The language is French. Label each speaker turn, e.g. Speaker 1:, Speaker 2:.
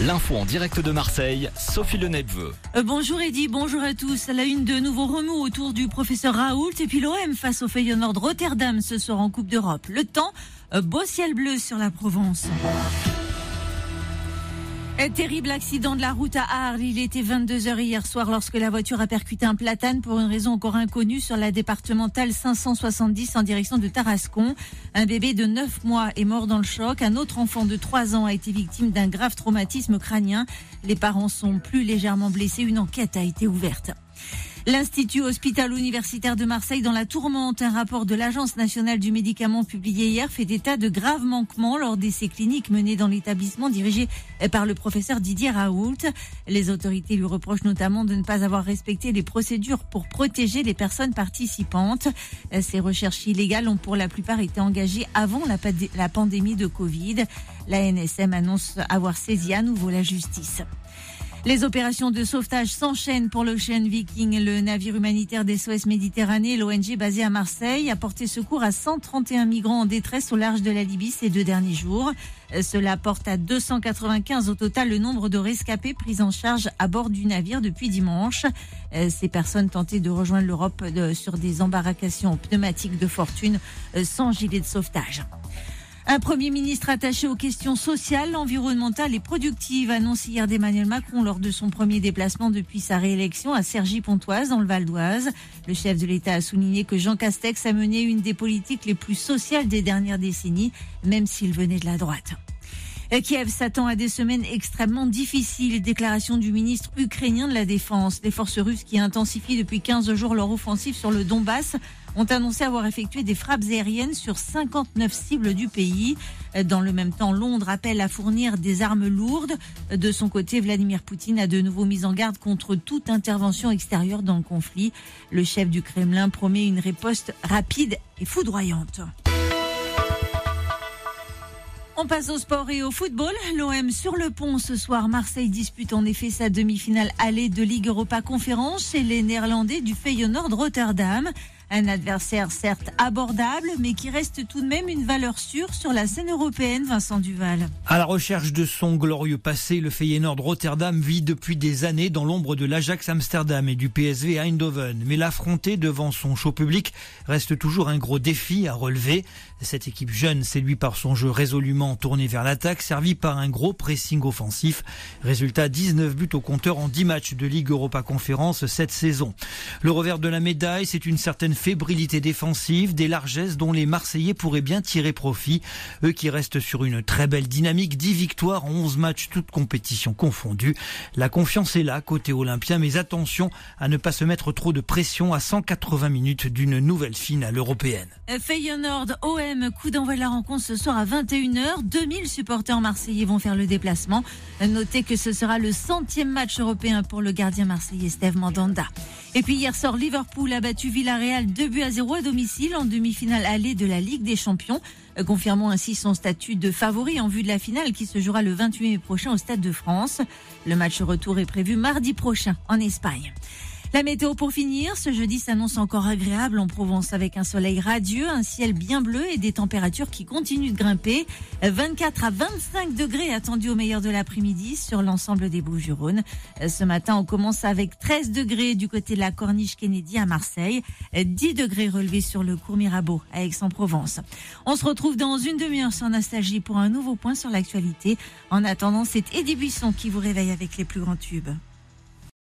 Speaker 1: L'info en direct de Marseille, Sophie Le
Speaker 2: Euh, bonjour Eddy, bonjour à tous. À la une de nouveaux remous autour du professeur Raoult et puis l'OM face au Feyenoord Rotterdam ce soir en Coupe d'Europe. Le temps, euh, beau ciel bleu sur la Provence. Terrible accident de la route à Arles. Il était 22h hier soir lorsque la voiture a percuté un platane pour une raison encore inconnue sur la départementale 570 en direction de Tarascon. Un bébé de 9 mois est mort dans le choc. Un autre enfant de 3 ans a été victime d'un grave traumatisme crânien. Les parents sont plus légèrement blessés. Une enquête a été ouverte. L'Institut hospital-universitaire de Marseille dans la tourmente. Un rapport de l'Agence nationale du médicament publié hier fait état de graves manquements lors d'essais cliniques menés dans l'établissement dirigé par le professeur Didier Raoult. Les autorités lui reprochent notamment de ne pas avoir respecté les procédures pour protéger les personnes participantes. Ces recherches illégales ont pour la plupart été engagées avant la pandémie de Covid. La NSM annonce avoir saisi à nouveau la justice. Les opérations de sauvetage s'enchaînent pour l'Ocean Viking. Le navire humanitaire des SOS Méditerranée, l'ONG basé à Marseille, a porté secours à 131 migrants en détresse au large de la Libye ces deux derniers jours. Cela porte à 295 au total le nombre de rescapés pris en charge à bord du navire depuis dimanche. Ces personnes tentaient de rejoindre l'Europe sur des embarcations pneumatiques de fortune sans gilet de sauvetage. Un Premier ministre attaché aux questions sociales, environnementales et productives annonce hier d'Emmanuel Macron lors de son premier déplacement depuis sa réélection à Cergy-Pontoise dans le Val d'Oise. Le chef de l'État a souligné que Jean Castex a mené une des politiques les plus sociales des dernières décennies, même s'il venait de la droite. Kiev s'attend à des semaines extrêmement difficiles. Déclaration du ministre ukrainien de la Défense. Les forces russes qui intensifient depuis 15 jours leur offensive sur le Donbass ont annoncé avoir effectué des frappes aériennes sur 59 cibles du pays. Dans le même temps, Londres appelle à fournir des armes lourdes. De son côté, Vladimir Poutine a de nouveau mis en garde contre toute intervention extérieure dans le conflit. Le chef du Kremlin promet une riposte rapide et foudroyante. On passe au sport et au football. L'OM sur le pont ce soir. Marseille dispute en effet sa demi-finale allée de Ligue Europa Conférence chez les Néerlandais du Feyenoord Rotterdam. Un adversaire certes abordable, mais qui reste tout de même une valeur sûre sur la scène européenne, Vincent Duval.
Speaker 3: À la recherche de son glorieux passé, le Feyenoord Rotterdam vit depuis des années dans l'ombre de l'Ajax Amsterdam et du PSV Eindhoven. Mais l'affronter devant son show public reste toujours un gros défi à relever. Cette équipe jeune séduit par son jeu résolument tourné vers l'attaque, servi par un gros pressing offensif. Résultat 19 buts au compteur en 10 matchs de Ligue Europa Conférence cette saison. Le revers de la médaille, c'est une certaine fébrilité défensive, des largesses dont les Marseillais pourraient bien tirer profit. Eux qui restent sur une très belle dynamique, 10 victoires en 11 matchs, toutes compétitions confondues. La confiance est là côté olympien, mais attention à ne pas se mettre trop de pression à 180 minutes d'une nouvelle finale européenne.
Speaker 2: Feyenoord OM, coup d'envoi de la rencontre ce soir à 21h. 2000 supporters marseillais vont faire le déplacement. Notez que ce sera le centième match européen pour le gardien marseillais Steve Mandanda. Et puis hier soir, Liverpool a battu Villarreal 2 buts à 0 à domicile en demi-finale allée de la Ligue des Champions, confirmant ainsi son statut de favori en vue de la finale qui se jouera le 28 mai prochain au Stade de France. Le match retour est prévu mardi prochain en Espagne. La météo pour finir, ce jeudi s'annonce encore agréable en Provence avec un soleil radieux, un ciel bien bleu et des températures qui continuent de grimper. 24 à 25 degrés attendus au meilleur de l'après-midi sur l'ensemble des Bouches-du-Rhône. Ce matin, on commence avec 13 degrés du côté de la Corniche Kennedy à Marseille, 10 degrés relevés sur le cours Mirabeau à Aix-en-Provence. On se retrouve dans une demi-heure sur Nostalgie pour un nouveau point sur l'actualité. En attendant, c'est Eddie Buisson qui vous réveille avec les plus grands tubes.